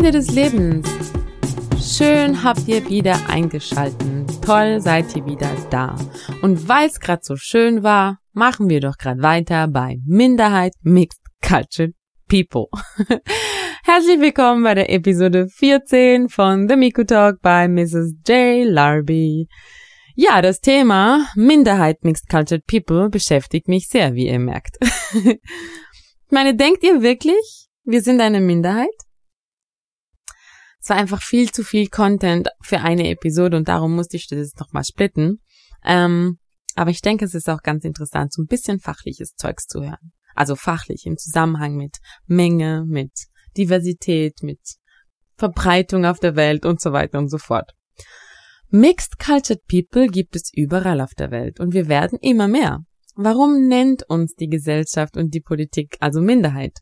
Freunde des Lebens, schön habt ihr wieder eingeschalten. Toll seid ihr wieder da. Und weil es gerade so schön war, machen wir doch gerade weiter bei Minderheit Mixed Cultured People. Herzlich willkommen bei der Episode 14 von The Miku Talk bei Mrs. J. Larby. Ja, das Thema Minderheit Mixed Cultured People beschäftigt mich sehr, wie ihr merkt. ich meine, denkt ihr wirklich, wir sind eine Minderheit? War einfach viel zu viel Content für eine Episode und darum musste ich das nochmal splitten. Ähm, aber ich denke, es ist auch ganz interessant, so ein bisschen fachliches Zeugs zu hören. Also fachlich im Zusammenhang mit Menge, mit Diversität, mit Verbreitung auf der Welt und so weiter und so fort. Mixed Cultured People gibt es überall auf der Welt und wir werden immer mehr. Warum nennt uns die Gesellschaft und die Politik also Minderheit?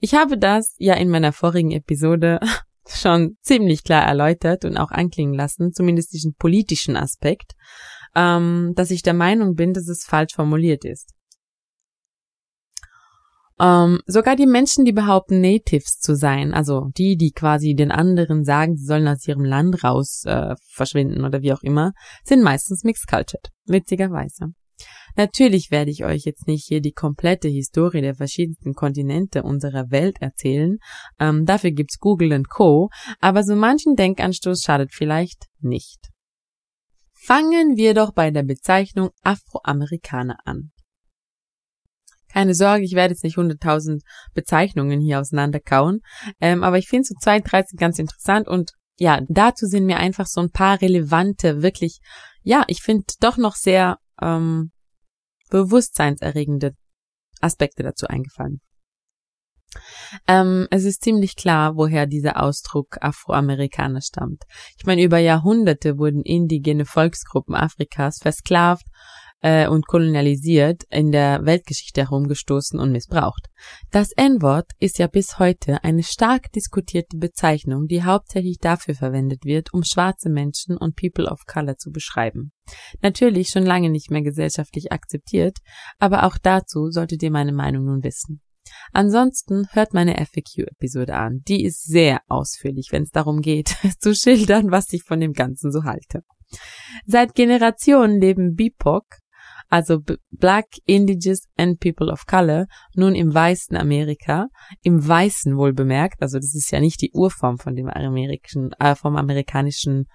Ich habe das ja in meiner vorigen Episode schon ziemlich klar erläutert und auch anklingen lassen, zumindest diesen politischen Aspekt, ähm, dass ich der Meinung bin, dass es falsch formuliert ist. Ähm, sogar die Menschen, die behaupten, Natives zu sein, also die, die quasi den anderen sagen, sie sollen aus ihrem Land raus äh, verschwinden oder wie auch immer, sind meistens mixed cultured, witzigerweise. Natürlich werde ich euch jetzt nicht hier die komplette Historie der verschiedensten Kontinente unserer Welt erzählen, ähm, dafür gibt's Google und Co., aber so manchen Denkanstoß schadet vielleicht nicht. Fangen wir doch bei der Bezeichnung Afroamerikaner an. Keine Sorge, ich werde jetzt nicht 100.000 Bezeichnungen hier auseinanderkauen, ähm, aber ich finde so zwei, drei sind ganz interessant und ja, dazu sind mir einfach so ein paar relevante, wirklich, ja, ich finde doch noch sehr ähm, bewusstseinserregende Aspekte dazu eingefallen. Ähm, es ist ziemlich klar, woher dieser Ausdruck Afroamerikaner stammt. Ich meine, über Jahrhunderte wurden indigene Volksgruppen Afrikas versklavt äh, und kolonialisiert in der Weltgeschichte herumgestoßen und missbraucht. Das N-Wort ist ja bis heute eine stark diskutierte Bezeichnung, die hauptsächlich dafür verwendet wird, um schwarze Menschen und People of Color zu beschreiben. Natürlich schon lange nicht mehr gesellschaftlich akzeptiert, aber auch dazu solltet ihr meine Meinung nun wissen. Ansonsten hört meine FAQ-Episode an. Die ist sehr ausführlich, wenn es darum geht, zu schildern, was ich von dem Ganzen so halte. Seit Generationen leben BIPOC, also Black, Indigenous and People of Color, nun im weißen Amerika, im weißen wohl bemerkt, also das ist ja nicht die Urform von dem amerikanischen, äh, vom amerikanischen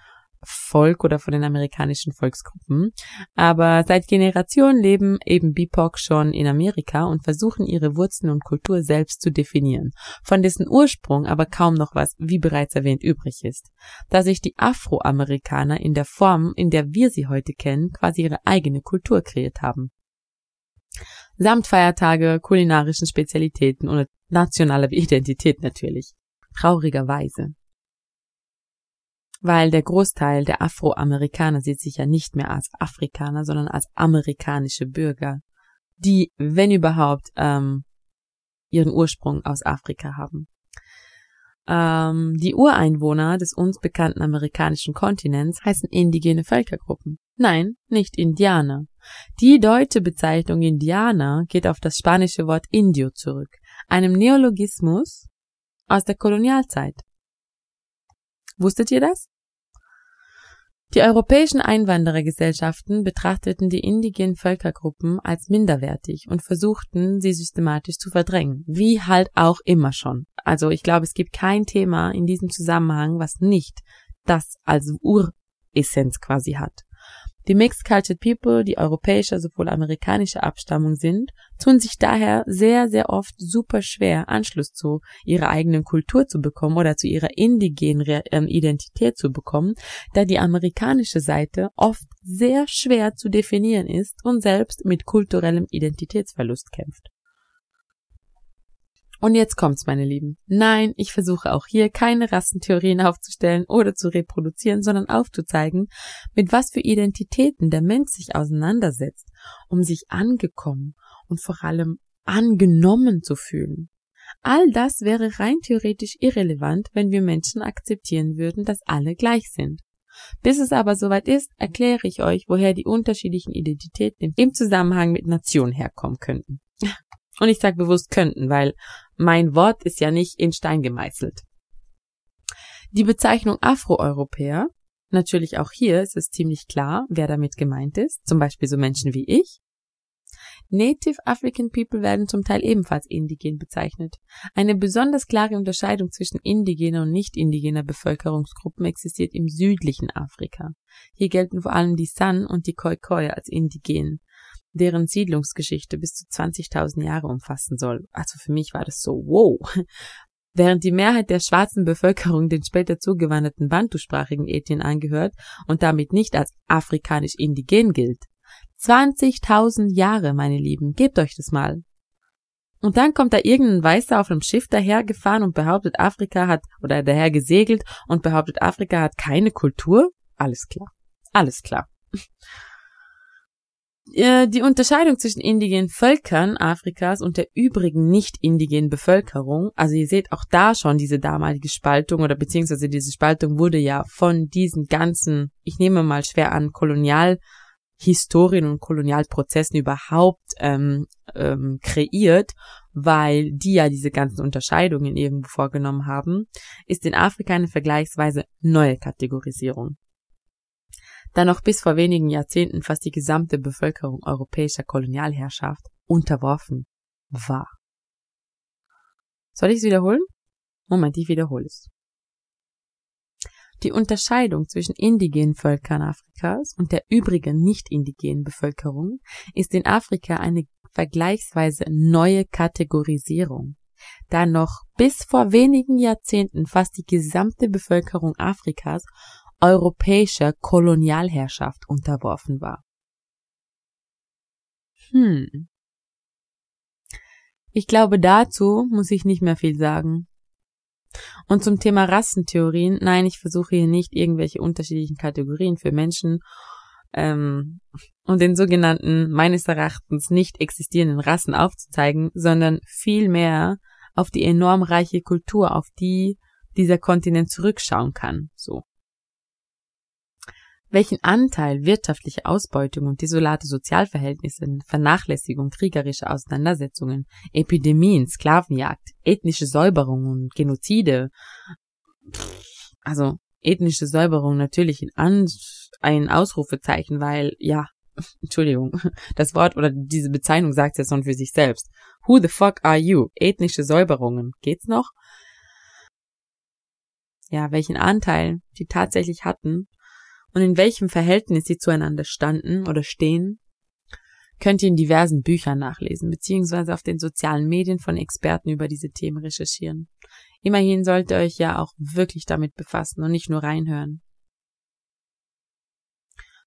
Volk oder von den amerikanischen Volksgruppen. Aber seit Generationen leben eben BIPOC schon in Amerika und versuchen ihre Wurzeln und Kultur selbst zu definieren, von dessen Ursprung aber kaum noch was, wie bereits erwähnt, übrig ist. Da sich die Afroamerikaner in der Form, in der wir sie heute kennen, quasi ihre eigene Kultur kreiert haben. Samt Feiertage, kulinarischen Spezialitäten und nationaler Identität natürlich. Traurigerweise weil der Großteil der Afroamerikaner sieht sich ja nicht mehr als Afrikaner, sondern als amerikanische Bürger, die, wenn überhaupt, ähm, ihren Ursprung aus Afrika haben. Ähm, die Ureinwohner des uns bekannten amerikanischen Kontinents heißen indigene Völkergruppen. Nein, nicht Indianer. Die deutsche Bezeichnung Indianer geht auf das spanische Wort Indio zurück, einem Neologismus aus der Kolonialzeit. Wusstet ihr das? Die europäischen Einwanderergesellschaften betrachteten die indigenen Völkergruppen als minderwertig und versuchten, sie systematisch zu verdrängen, wie halt auch immer schon. Also ich glaube, es gibt kein Thema in diesem Zusammenhang, was nicht das als Uressenz quasi hat. Die Mixed Cultured People, die europäischer sowohl amerikanischer Abstammung sind, tun sich daher sehr, sehr oft super schwer, Anschluss zu ihrer eigenen Kultur zu bekommen oder zu ihrer indigenen ähm, Identität zu bekommen, da die amerikanische Seite oft sehr schwer zu definieren ist und selbst mit kulturellem Identitätsverlust kämpft. Und jetzt kommt's, meine Lieben. Nein, ich versuche auch hier keine Rassentheorien aufzustellen oder zu reproduzieren, sondern aufzuzeigen, mit was für Identitäten der Mensch sich auseinandersetzt, um sich angekommen und vor allem angenommen zu fühlen. All das wäre rein theoretisch irrelevant, wenn wir Menschen akzeptieren würden, dass alle gleich sind. Bis es aber soweit ist, erkläre ich euch, woher die unterschiedlichen Identitäten im Zusammenhang mit Nationen herkommen könnten. Und ich sage bewusst könnten, weil mein Wort ist ja nicht in Stein gemeißelt. Die Bezeichnung Afroeuropäer, natürlich auch hier ist es ziemlich klar, wer damit gemeint ist, zum Beispiel so Menschen wie ich. Native African People werden zum Teil ebenfalls indigen bezeichnet. Eine besonders klare Unterscheidung zwischen indigener und nicht indigener Bevölkerungsgruppen existiert im südlichen Afrika. Hier gelten vor allem die San und die Khoikhoi als indigen, deren Siedlungsgeschichte bis zu 20.000 Jahre umfassen soll. Also für mich war das so, wow. Während die Mehrheit der schwarzen Bevölkerung den später zugewanderten bantusprachigen Ethnien angehört und damit nicht als afrikanisch indigen gilt, 20.000 Jahre, meine Lieben, gebt euch das mal. Und dann kommt da irgendein Weißer auf einem Schiff dahergefahren und behauptet, Afrika hat, oder daher gesegelt und behauptet, Afrika hat keine Kultur? Alles klar. Alles klar. Äh, die Unterscheidung zwischen indigenen Völkern Afrikas und der übrigen nicht indigenen Bevölkerung, also ihr seht auch da schon diese damalige Spaltung oder beziehungsweise diese Spaltung wurde ja von diesen ganzen, ich nehme mal schwer an, Kolonial Historien und Kolonialprozessen überhaupt ähm, ähm, kreiert, weil die ja diese ganzen Unterscheidungen irgendwo vorgenommen haben, ist in Afrika eine vergleichsweise neue Kategorisierung. Da noch bis vor wenigen Jahrzehnten fast die gesamte Bevölkerung europäischer Kolonialherrschaft unterworfen war. Soll ich es wiederholen? Moment, ich wiederhole es. Die Unterscheidung zwischen indigenen Völkern Afrikas und der übrigen nicht indigenen Bevölkerung ist in Afrika eine vergleichsweise neue Kategorisierung, da noch bis vor wenigen Jahrzehnten fast die gesamte Bevölkerung Afrikas europäischer Kolonialherrschaft unterworfen war. Hm. Ich glaube, dazu muss ich nicht mehr viel sagen. Und zum Thema Rassentheorien, nein, ich versuche hier nicht irgendwelche unterschiedlichen Kategorien für Menschen ähm, und den sogenannten meines Erachtens nicht existierenden Rassen aufzuzeigen, sondern vielmehr auf die enorm reiche Kultur, auf die dieser Kontinent zurückschauen kann. So welchen Anteil wirtschaftliche Ausbeutung und desolate Sozialverhältnisse, Vernachlässigung kriegerischer Auseinandersetzungen, Epidemien, Sklavenjagd, ethnische Säuberungen und Genozide, also ethnische Säuberung natürlich in An ein Ausrufezeichen, weil, ja, Entschuldigung, das Wort oder diese Bezeichnung sagt ja schon für sich selbst. Who the fuck are you? Ethnische Säuberungen. Geht's noch? Ja, welchen Anteil die tatsächlich hatten und in welchem Verhältnis sie zueinander standen oder stehen, könnt ihr in diversen Büchern nachlesen, beziehungsweise auf den sozialen Medien von Experten über diese Themen recherchieren. Immerhin sollt ihr euch ja auch wirklich damit befassen und nicht nur reinhören.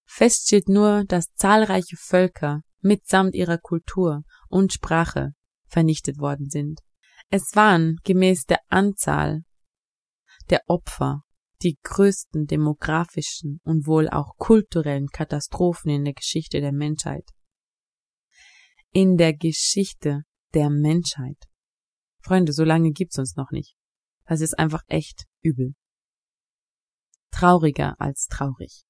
Fest steht nur, dass zahlreiche Völker mitsamt ihrer Kultur und Sprache vernichtet worden sind. Es waren gemäß der Anzahl der Opfer die größten demografischen und wohl auch kulturellen Katastrophen in der Geschichte der Menschheit. In der Geschichte der Menschheit. Freunde, so lange gibt's uns noch nicht. Das ist einfach echt übel. Trauriger als traurig.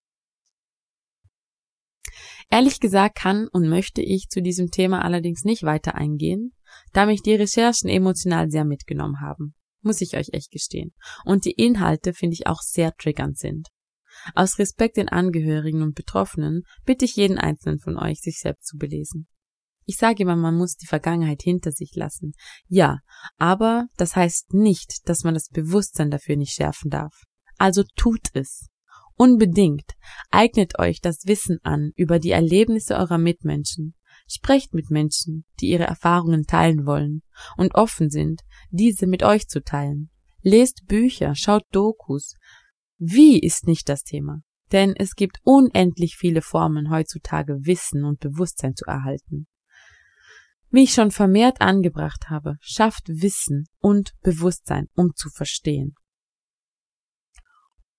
Ehrlich gesagt kann und möchte ich zu diesem Thema allerdings nicht weiter eingehen, da mich die Recherchen emotional sehr mitgenommen haben muss ich euch echt gestehen. Und die Inhalte finde ich auch sehr triggernd sind. Aus Respekt den Angehörigen und Betroffenen bitte ich jeden einzelnen von euch, sich selbst zu belesen. Ich sage immer, man muss die Vergangenheit hinter sich lassen. Ja, aber das heißt nicht, dass man das Bewusstsein dafür nicht schärfen darf. Also tut es. Unbedingt. Eignet euch das Wissen an über die Erlebnisse eurer Mitmenschen. Sprecht mit Menschen, die ihre Erfahrungen teilen wollen und offen sind, diese mit euch zu teilen. Lest Bücher, schaut Dokus. Wie ist nicht das Thema? Denn es gibt unendlich viele Formen heutzutage Wissen und Bewusstsein zu erhalten. Wie ich schon vermehrt angebracht habe, schafft Wissen und Bewusstsein, um zu verstehen.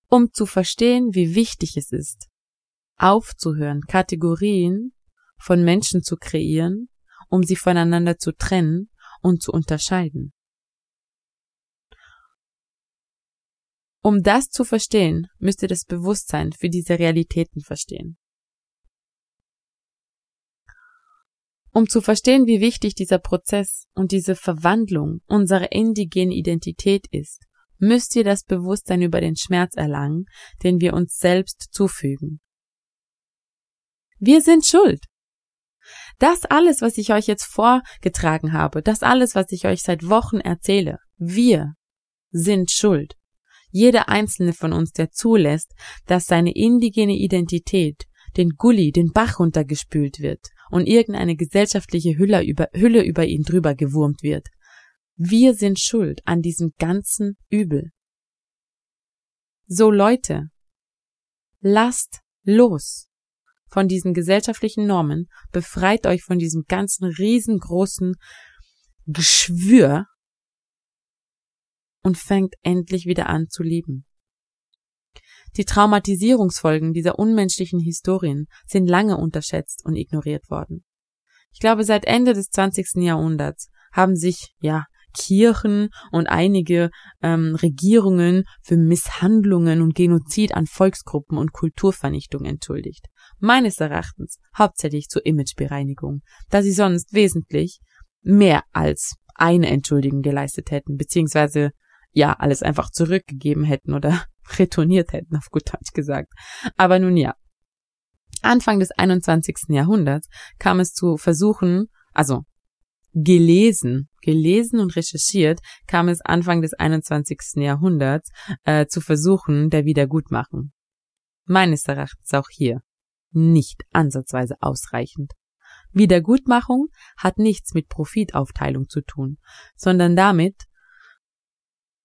Um zu verstehen, wie wichtig es ist, aufzuhören, Kategorien von Menschen zu kreieren, um sie voneinander zu trennen und zu unterscheiden. Um das zu verstehen, müsst ihr das Bewusstsein für diese Realitäten verstehen. Um zu verstehen, wie wichtig dieser Prozess und diese Verwandlung unserer indigenen Identität ist, müsst ihr das Bewusstsein über den Schmerz erlangen, den wir uns selbst zufügen. Wir sind schuld. Das alles, was ich euch jetzt vorgetragen habe, das alles, was ich euch seit Wochen erzähle, wir sind schuld. Jeder einzelne von uns, der zulässt, dass seine indigene Identität den Gully, den Bach runtergespült wird und irgendeine gesellschaftliche Hülle über, Hülle über ihn drüber gewurmt wird. Wir sind schuld an diesem ganzen Übel. So Leute, lasst los von diesen gesellschaftlichen Normen, befreit euch von diesem ganzen riesengroßen Geschwür und fängt endlich wieder an zu lieben. Die Traumatisierungsfolgen dieser unmenschlichen Historien sind lange unterschätzt und ignoriert worden. Ich glaube, seit Ende des 20. Jahrhunderts haben sich, ja, Kirchen und einige ähm, Regierungen für Misshandlungen und Genozid an Volksgruppen und Kulturvernichtung entschuldigt. Meines Erachtens hauptsächlich zur Imagebereinigung, da sie sonst wesentlich mehr als eine Entschuldigung geleistet hätten, beziehungsweise ja, alles einfach zurückgegeben hätten oder retourniert hätten, auf gut Deutsch gesagt. Aber nun ja. Anfang des 21. Jahrhunderts kam es zu Versuchen, also gelesen, gelesen und recherchiert, kam es Anfang des 21. Jahrhunderts äh, zu Versuchen der Wiedergutmachung. Meines Erachtens auch hier nicht ansatzweise ausreichend. Wiedergutmachung hat nichts mit Profitaufteilung zu tun, sondern damit,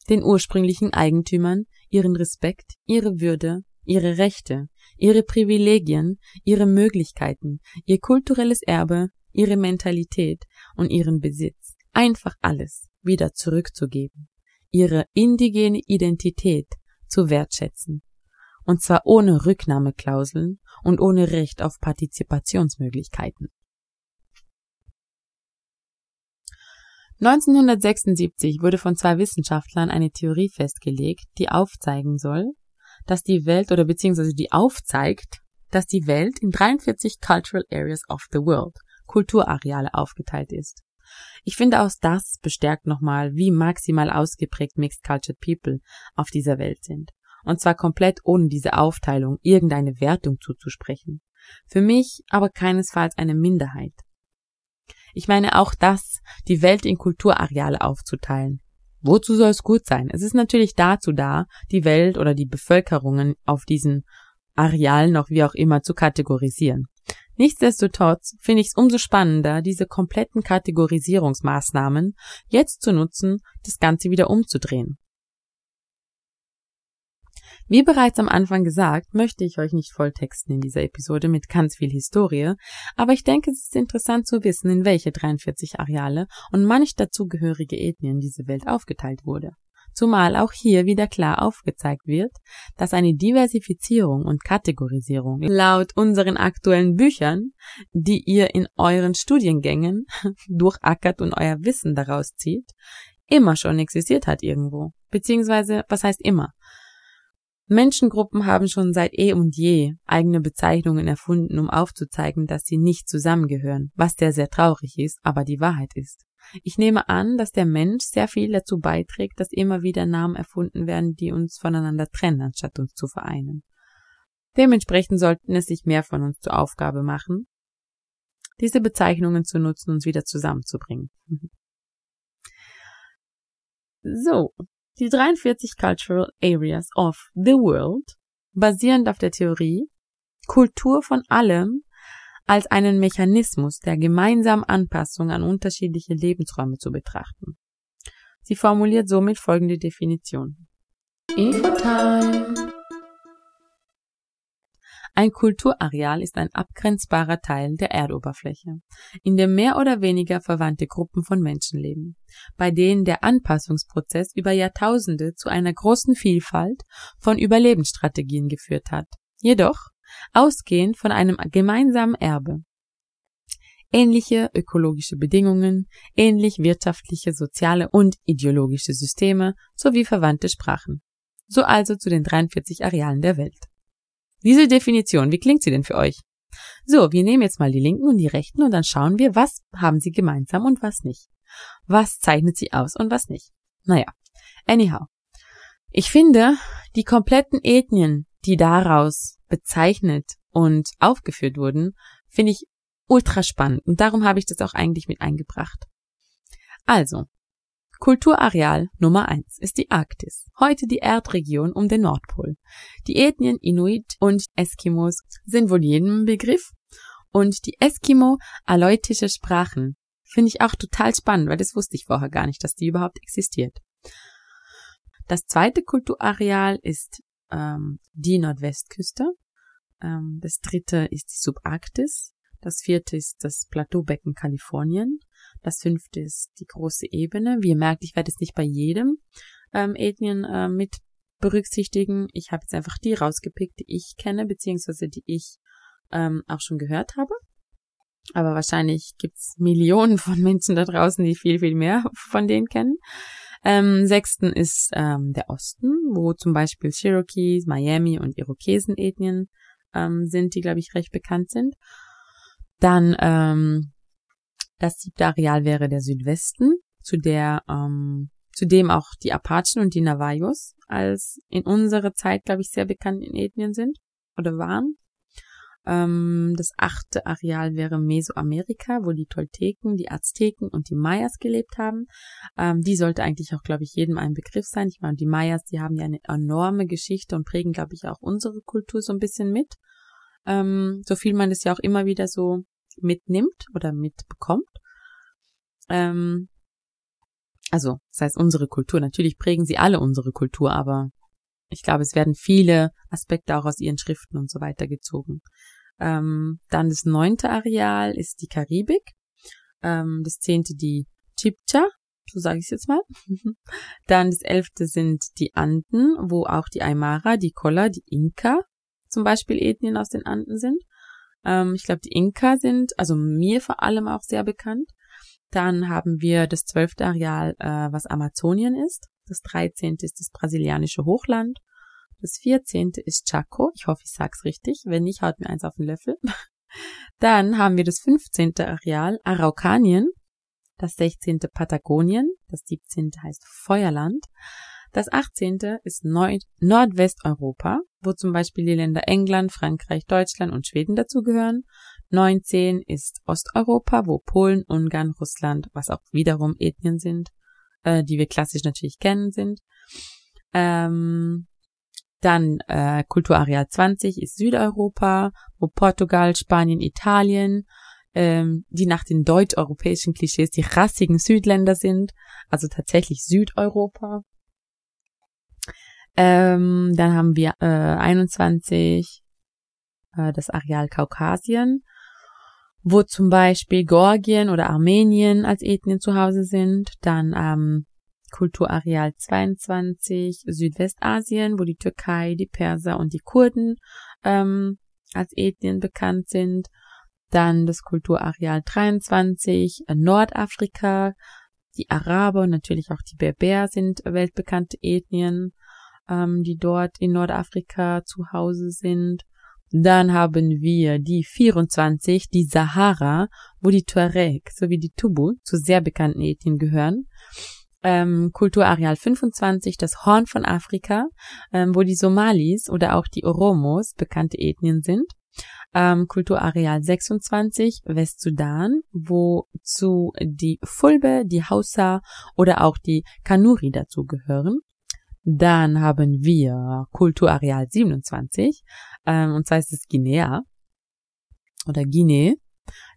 den ursprünglichen Eigentümern ihren Respekt, ihre Würde, ihre Rechte, ihre Privilegien, ihre Möglichkeiten, ihr kulturelles Erbe, ihre Mentalität und ihren Besitz, einfach alles wieder zurückzugeben, ihre indigene Identität zu wertschätzen, und zwar ohne Rücknahmeklauseln und ohne Recht auf Partizipationsmöglichkeiten. 1976 wurde von zwei Wissenschaftlern eine Theorie festgelegt, die aufzeigen soll, dass die Welt oder beziehungsweise die aufzeigt, dass die Welt in 43 Cultural Areas of the World, Kulturareale aufgeteilt ist. Ich finde auch das bestärkt nochmal, wie maximal ausgeprägt Mixed Cultured People auf dieser Welt sind. Und zwar komplett ohne diese Aufteilung irgendeine Wertung zuzusprechen. Für mich aber keinesfalls eine Minderheit. Ich meine auch das, die Welt in Kulturareale aufzuteilen. Wozu soll es gut sein? Es ist natürlich dazu da, die Welt oder die Bevölkerungen auf diesen Arealen auch wie auch immer zu kategorisieren. Nichtsdestotrotz finde ich es umso spannender, diese kompletten Kategorisierungsmaßnahmen jetzt zu nutzen, das Ganze wieder umzudrehen. Wie bereits am Anfang gesagt, möchte ich euch nicht volltexten in dieser Episode mit ganz viel Historie, aber ich denke, es ist interessant zu wissen, in welche 43 Areale und manch dazugehörige Ethnien diese Welt aufgeteilt wurde. Zumal auch hier wieder klar aufgezeigt wird, dass eine Diversifizierung und Kategorisierung laut unseren aktuellen Büchern, die ihr in euren Studiengängen durchackert und euer Wissen daraus zieht, immer schon existiert hat irgendwo. Beziehungsweise, was heißt immer? Menschengruppen haben schon seit eh und je eigene Bezeichnungen erfunden, um aufzuzeigen, dass sie nicht zusammengehören, was sehr, sehr traurig ist, aber die Wahrheit ist. Ich nehme an, dass der Mensch sehr viel dazu beiträgt, dass immer wieder Namen erfunden werden, die uns voneinander trennen, anstatt uns zu vereinen. Dementsprechend sollten es sich mehr von uns zur Aufgabe machen, diese Bezeichnungen zu nutzen, uns wieder zusammenzubringen. So, die 43 Cultural Areas of the World, basierend auf der Theorie, Kultur von allem als einen Mechanismus der gemeinsamen Anpassung an unterschiedliche Lebensräume zu betrachten. Sie formuliert somit folgende Definition. Infotime. Ein Kulturareal ist ein abgrenzbarer Teil der Erdoberfläche, in dem mehr oder weniger verwandte Gruppen von Menschen leben, bei denen der Anpassungsprozess über Jahrtausende zu einer großen Vielfalt von Überlebensstrategien geführt hat, jedoch ausgehend von einem gemeinsamen Erbe. Ähnliche ökologische Bedingungen, ähnlich wirtschaftliche, soziale und ideologische Systeme sowie verwandte Sprachen. So also zu den 43 Arealen der Welt. Diese Definition, wie klingt sie denn für euch? So, wir nehmen jetzt mal die linken und die rechten und dann schauen wir, was haben sie gemeinsam und was nicht. Was zeichnet sie aus und was nicht. Naja, anyhow. Ich finde, die kompletten Ethnien, die daraus bezeichnet und aufgeführt wurden, finde ich ultra spannend und darum habe ich das auch eigentlich mit eingebracht. Also, Kulturareal Nummer eins ist die Arktis, heute die Erdregion um den Nordpol. Die Ethnien Inuit und Eskimos sind wohl jedem Begriff und die Eskimo-aleutische Sprachen finde ich auch total spannend, weil das wusste ich vorher gar nicht, dass die überhaupt existiert. Das zweite Kulturareal ist ähm, die Nordwestküste. Ähm, das dritte ist die Subarktis. Das vierte ist das Plateaubecken Kalifornien. Das fünfte ist die große Ebene. Wie ihr merkt, ich werde es nicht bei jedem ähm, Ethnien äh, mit berücksichtigen. Ich habe jetzt einfach die rausgepickt, die ich kenne, beziehungsweise die ich ähm, auch schon gehört habe. Aber wahrscheinlich gibt's Millionen von Menschen da draußen, die viel, viel mehr von denen kennen. Ähm, sechsten ist ähm, der Osten, wo zum Beispiel Cherokees, Miami und Irokesen-Ethnien ähm, sind, die, glaube ich, recht bekannt sind. Dann ähm, das siebte Areal wäre der Südwesten, zu der ähm, zu dem auch die Apachen und die Navajos als in unserer Zeit, glaube ich, sehr bekannt in Ethnien sind oder waren. Ähm, das achte Areal wäre Mesoamerika, wo die Tolteken, die Azteken und die Mayas gelebt haben. Ähm, die sollte eigentlich auch, glaube ich, jedem ein Begriff sein. Ich meine, die Mayas, die haben ja eine enorme Geschichte und prägen, glaube ich, auch unsere Kultur so ein bisschen mit. Ähm, so viel man das ja auch immer wieder so mitnimmt oder mitbekommt. Ähm, also, das heißt unsere Kultur. Natürlich prägen sie alle unsere Kultur, aber ich glaube, es werden viele Aspekte auch aus ihren Schriften und so weiter gezogen. Ähm, dann das neunte Areal ist die Karibik. Ähm, das zehnte die Chipcha, so sage ich es jetzt mal. dann das elfte sind die Anden, wo auch die Aymara, die Kolla, die Inka zum Beispiel Ethnien aus den Anden sind. Ähm, ich glaube, die Inka sind, also mir vor allem auch sehr bekannt. Dann haben wir das zwölfte Areal, äh, was Amazonien ist. Das dreizehnte ist das brasilianische Hochland. Das vierzehnte ist Chaco. Ich hoffe, ich sag's richtig. Wenn nicht, haut mir eins auf den Löffel. Dann haben wir das fünfzehnte Areal Araukanien. Das sechzehnte Patagonien. Das siebzehnte heißt Feuerland. Das achtzehnte ist Nord Nordwesteuropa, wo zum Beispiel die Länder England, Frankreich, Deutschland und Schweden dazugehören. 19 ist Osteuropa, wo Polen, Ungarn, Russland, was auch wiederum Ethnien sind, äh, die wir klassisch natürlich kennen, sind. Ähm, dann äh, Kulturareal 20 ist Südeuropa, wo Portugal, Spanien, Italien, ähm, die nach den deutsch-europäischen Klischees die rassigen Südländer sind, also tatsächlich Südeuropa. Ähm, dann haben wir äh, 21 äh, das Areal Kaukasien, wo zum Beispiel Georgien oder Armenien als Ethnien zu Hause sind. Dann ähm, Kulturareal 22 Südwestasien, wo die Türkei, die Perser und die Kurden ähm, als Ethnien bekannt sind. Dann das Kulturareal 23 äh, Nordafrika, die Araber und natürlich auch die Berber sind weltbekannte Ethnien, ähm, die dort in Nordafrika zu Hause sind. Dann haben wir die 24, die Sahara, wo die Tuareg sowie die Tubu zu sehr bekannten Ethnien gehören. Ähm, Kulturareal 25, das Horn von Afrika, ähm, wo die Somalis oder auch die Oromos bekannte Ethnien sind. Ähm, Kulturareal 26, Westsudan, wo zu die Fulbe, die Hausa oder auch die Kanuri dazu gehören. Dann haben wir Kulturareal 27, ähm, und zwar ist es Guinea oder Guinea,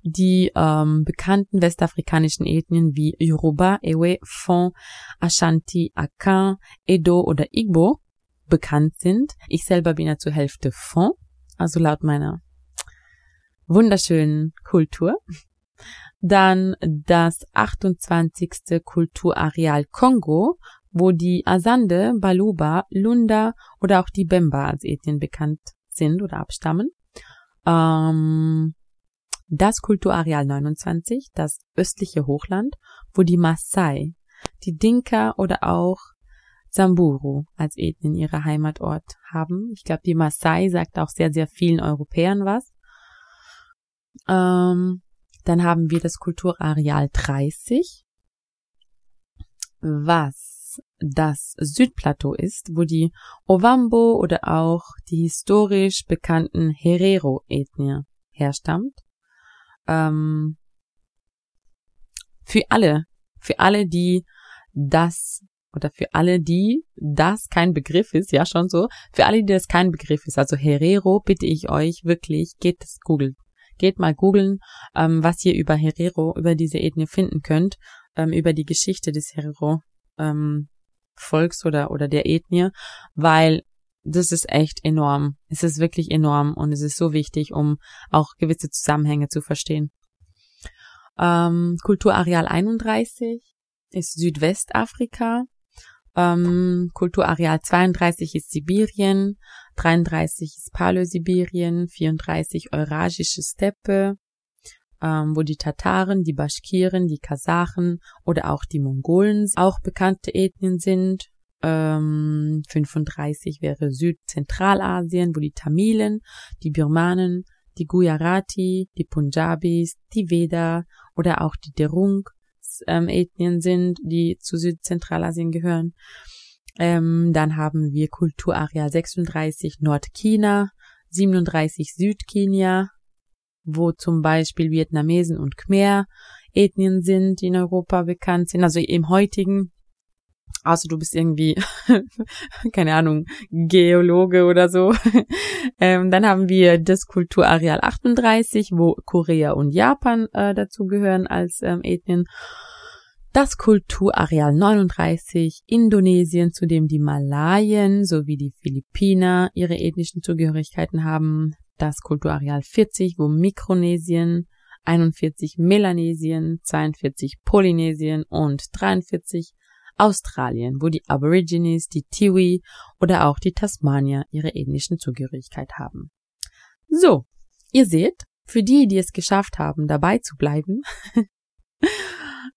die ähm, bekannten westafrikanischen Ethnien wie Yoruba, Ewe, Fon, Ashanti, Akan, Edo oder Igbo bekannt sind. Ich selber bin ja zur Hälfte Fon, also laut meiner wunderschönen Kultur. Dann das 28. Kulturareal Kongo, wo die Asande, Baluba, Lunda oder auch die Bemba als Ethnien bekannt sind oder abstammen. Ähm, das Kulturareal 29, das östliche Hochland, wo die Maasai, die Dinka oder auch Samburu als Ethnien ihre Heimatort haben. Ich glaube, die Maasai sagt auch sehr, sehr vielen Europäern was. Ähm, dann haben wir das Kulturareal 30, was das Südplateau ist, wo die Ovambo oder auch die historisch bekannten Herero-Ethnie herstammt. Ähm, für alle, für alle, die das oder für alle, die das kein Begriff ist, ja schon so, für alle, die das kein Begriff ist, also Herero, bitte ich euch wirklich, geht das googeln. Geht mal googeln, ähm, was ihr über Herero, über diese Ethnie finden könnt, ähm, über die Geschichte des Herero ähm, Volks oder, oder der Ethnie, weil das ist echt enorm. Es ist wirklich enorm und es ist so wichtig, um auch gewisse Zusammenhänge zu verstehen. Ähm, Kulturareal 31 ist Südwestafrika. Ähm, Kulturareal 32 ist Sibirien, 33 ist Paläosibirien, 34 Eurasische Steppe, ähm, wo die Tataren, die Baschkiren, die Kasachen oder auch die Mongolen auch bekannte Ethnien sind. Ähm, 35 wäre Südzentralasien, wo die Tamilen, die Birmanen, die Gujarati, die Punjabis, die Veda oder auch die Derung ähm, Ethnien sind, die zu Südzentralasien gehören. Ähm, dann haben wir Kulturareal 36 Nordchina, 37 Südkenia, wo zum Beispiel Vietnamesen und Khmer Ethnien sind, die in Europa bekannt sind, also im heutigen, außer du bist irgendwie, keine Ahnung, Geologe oder so. ähm, dann haben wir das Kulturareal 38, wo Korea und Japan äh, dazu gehören als ähm, Ethnien. Das Kulturareal 39, Indonesien, zu dem die Malayen sowie die Philippiner ihre ethnischen Zugehörigkeiten haben das Kulturareal 40, wo Mikronesien, 41 Melanesien, 42 Polynesien und 43 Australien, wo die Aborigines, die Tiwi oder auch die Tasmanier ihre ethnischen Zugehörigkeit haben. So, ihr seht, für die, die es geschafft haben, dabei zu bleiben,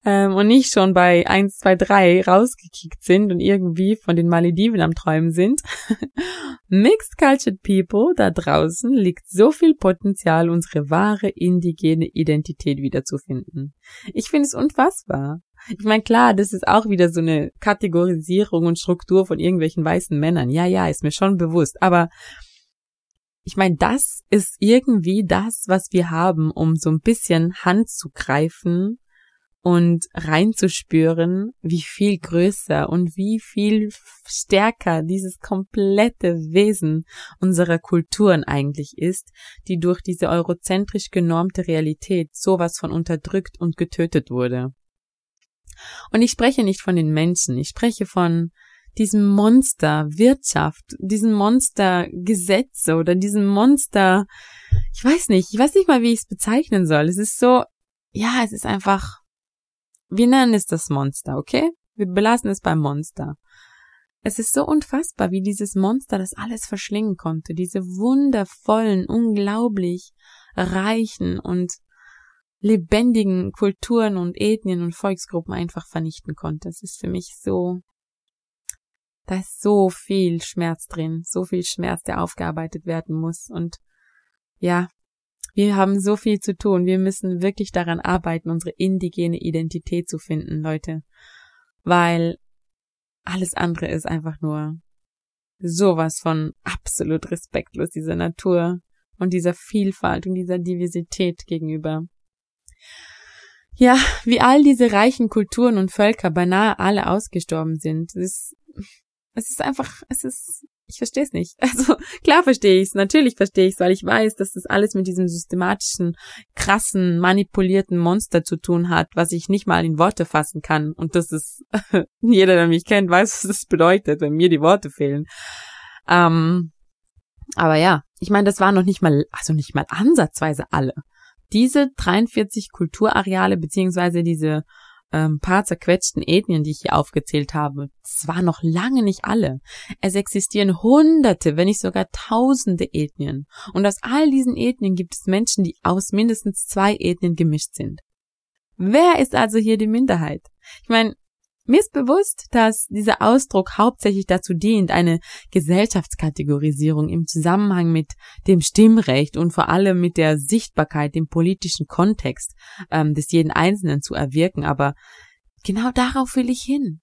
ähm, und nicht schon bei 1, 2, 3 rausgekickt sind und irgendwie von den Malediven am Träumen sind. Mixed Cultured People da draußen liegt so viel Potenzial, unsere wahre indigene Identität wiederzufinden. Ich finde es unfassbar. Ich meine, klar, das ist auch wieder so eine Kategorisierung und Struktur von irgendwelchen weißen Männern. Ja, ja, ist mir schon bewusst. Aber ich meine, das ist irgendwie das, was wir haben, um so ein bisschen Hand zu greifen und reinzuspüren, wie viel größer und wie viel stärker dieses komplette Wesen unserer Kulturen eigentlich ist, die durch diese eurozentrisch genormte Realität sowas von unterdrückt und getötet wurde. Und ich spreche nicht von den Menschen, ich spreche von diesem Monster Wirtschaft, diesem Monster Gesetze oder diesem Monster, ich weiß nicht, ich weiß nicht mal, wie ich es bezeichnen soll. Es ist so, ja, es ist einfach wir nennen es das Monster, okay? Wir belassen es beim Monster. Es ist so unfassbar, wie dieses Monster das alles verschlingen konnte, diese wundervollen, unglaublich reichen und lebendigen Kulturen und Ethnien und Volksgruppen einfach vernichten konnte. Es ist für mich so, da ist so viel Schmerz drin, so viel Schmerz, der aufgearbeitet werden muss und ja, wir haben so viel zu tun. Wir müssen wirklich daran arbeiten, unsere indigene Identität zu finden, Leute. Weil alles andere ist einfach nur sowas von absolut respektlos dieser Natur und dieser Vielfalt und dieser Diversität gegenüber. Ja, wie all diese reichen Kulturen und Völker beinahe alle ausgestorben sind. Es ist, es ist einfach, es ist ich verstehe es nicht. Also klar verstehe ich es, natürlich verstehe ich es, weil ich weiß, dass das alles mit diesem systematischen, krassen, manipulierten Monster zu tun hat, was ich nicht mal in Worte fassen kann. Und das ist, jeder, der mich kennt, weiß, was das bedeutet, wenn mir die Worte fehlen. Ähm, aber ja, ich meine, das waren noch nicht mal, also nicht mal ansatzweise alle. Diese 43 Kulturareale beziehungsweise diese ähm, paar zerquetschten Ethnien, die ich hier aufgezählt habe, waren noch lange nicht alle. Es existieren hunderte, wenn nicht sogar tausende Ethnien. Und aus all diesen Ethnien gibt es Menschen, die aus mindestens zwei Ethnien gemischt sind. Wer ist also hier die Minderheit? Ich meine, mir ist bewusst, dass dieser Ausdruck hauptsächlich dazu dient, eine Gesellschaftskategorisierung im Zusammenhang mit dem Stimmrecht und vor allem mit der Sichtbarkeit im politischen Kontext ähm, des jeden Einzelnen zu erwirken, aber genau darauf will ich hin.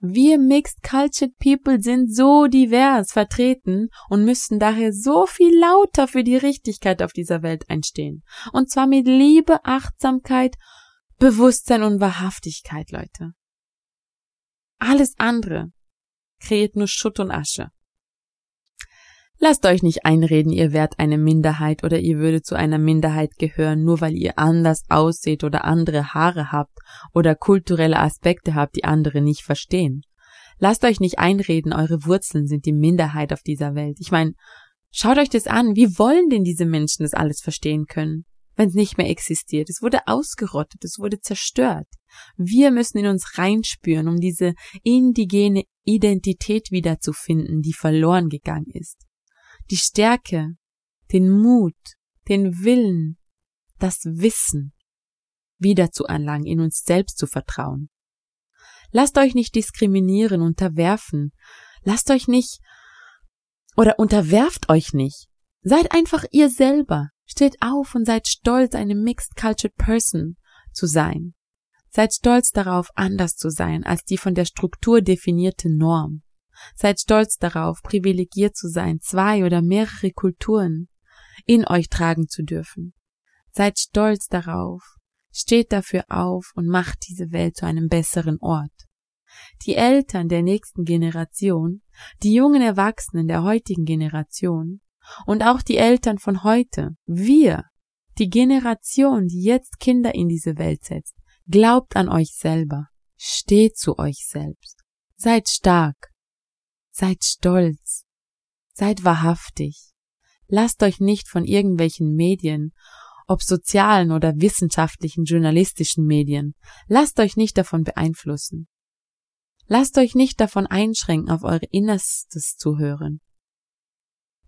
Wir Mixed Cultured People sind so divers vertreten und müssen daher so viel lauter für die Richtigkeit auf dieser Welt einstehen. Und zwar mit Liebe, Achtsamkeit, Bewusstsein und Wahrhaftigkeit, Leute. Alles andere kreiert nur Schutt und Asche. Lasst euch nicht einreden, ihr wärt eine Minderheit oder ihr würdet zu einer Minderheit gehören, nur weil ihr anders ausseht oder andere Haare habt oder kulturelle Aspekte habt, die andere nicht verstehen. Lasst euch nicht einreden, eure Wurzeln sind die Minderheit auf dieser Welt. Ich meine, schaut euch das an, wie wollen denn diese Menschen das alles verstehen können, wenn es nicht mehr existiert? Es wurde ausgerottet, es wurde zerstört. Wir müssen in uns reinspüren, um diese indigene Identität wiederzufinden, die verloren gegangen ist die Stärke, den Mut, den Willen, das Wissen wieder zu erlangen, in uns selbst zu vertrauen. Lasst euch nicht diskriminieren, unterwerfen. Lasst euch nicht oder unterwerft euch nicht. Seid einfach ihr selber. Steht auf und seid stolz, eine mixed cultured person zu sein. Seid stolz darauf, anders zu sein als die von der Struktur definierte Norm. Seid stolz darauf, privilegiert zu sein, zwei oder mehrere Kulturen in euch tragen zu dürfen. Seid stolz darauf, steht dafür auf und macht diese Welt zu einem besseren Ort. Die Eltern der nächsten Generation, die jungen Erwachsenen der heutigen Generation und auch die Eltern von heute, wir, die Generation, die jetzt Kinder in diese Welt setzt, glaubt an euch selber, steht zu euch selbst, seid stark, Seid stolz. Seid wahrhaftig. Lasst euch nicht von irgendwelchen Medien, ob sozialen oder wissenschaftlichen, journalistischen Medien, lasst euch nicht davon beeinflussen. Lasst euch nicht davon einschränken, auf eure Innerstes zu hören.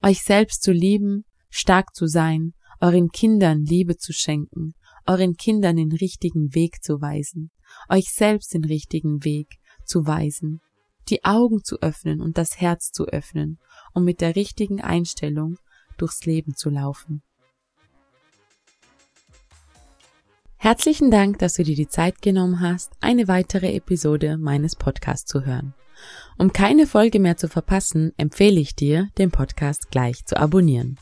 Euch selbst zu lieben, stark zu sein, euren Kindern Liebe zu schenken, euren Kindern den richtigen Weg zu weisen, euch selbst den richtigen Weg zu weisen die Augen zu öffnen und das Herz zu öffnen, um mit der richtigen Einstellung durchs Leben zu laufen. Herzlichen Dank, dass du dir die Zeit genommen hast, eine weitere Episode meines Podcasts zu hören. Um keine Folge mehr zu verpassen, empfehle ich dir, den Podcast gleich zu abonnieren.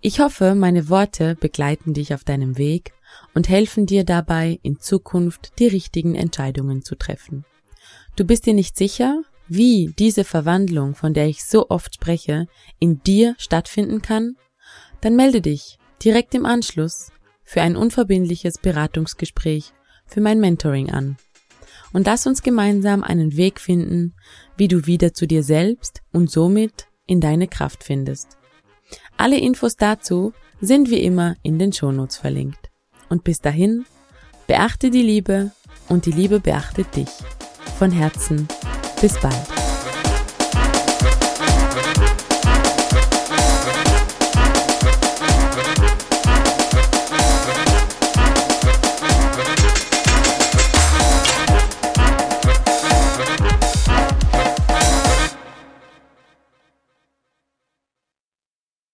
Ich hoffe, meine Worte begleiten dich auf deinem Weg und helfen dir dabei, in Zukunft die richtigen Entscheidungen zu treffen. Du bist dir nicht sicher, wie diese Verwandlung, von der ich so oft spreche, in dir stattfinden kann? Dann melde dich direkt im Anschluss für ein unverbindliches Beratungsgespräch für mein Mentoring an. Und lass uns gemeinsam einen Weg finden, wie du wieder zu dir selbst und somit in deine Kraft findest. Alle Infos dazu sind wie immer in den Shownotes verlinkt. Und bis dahin, beachte die Liebe und die Liebe beachtet dich. Von Herzen, bis bald.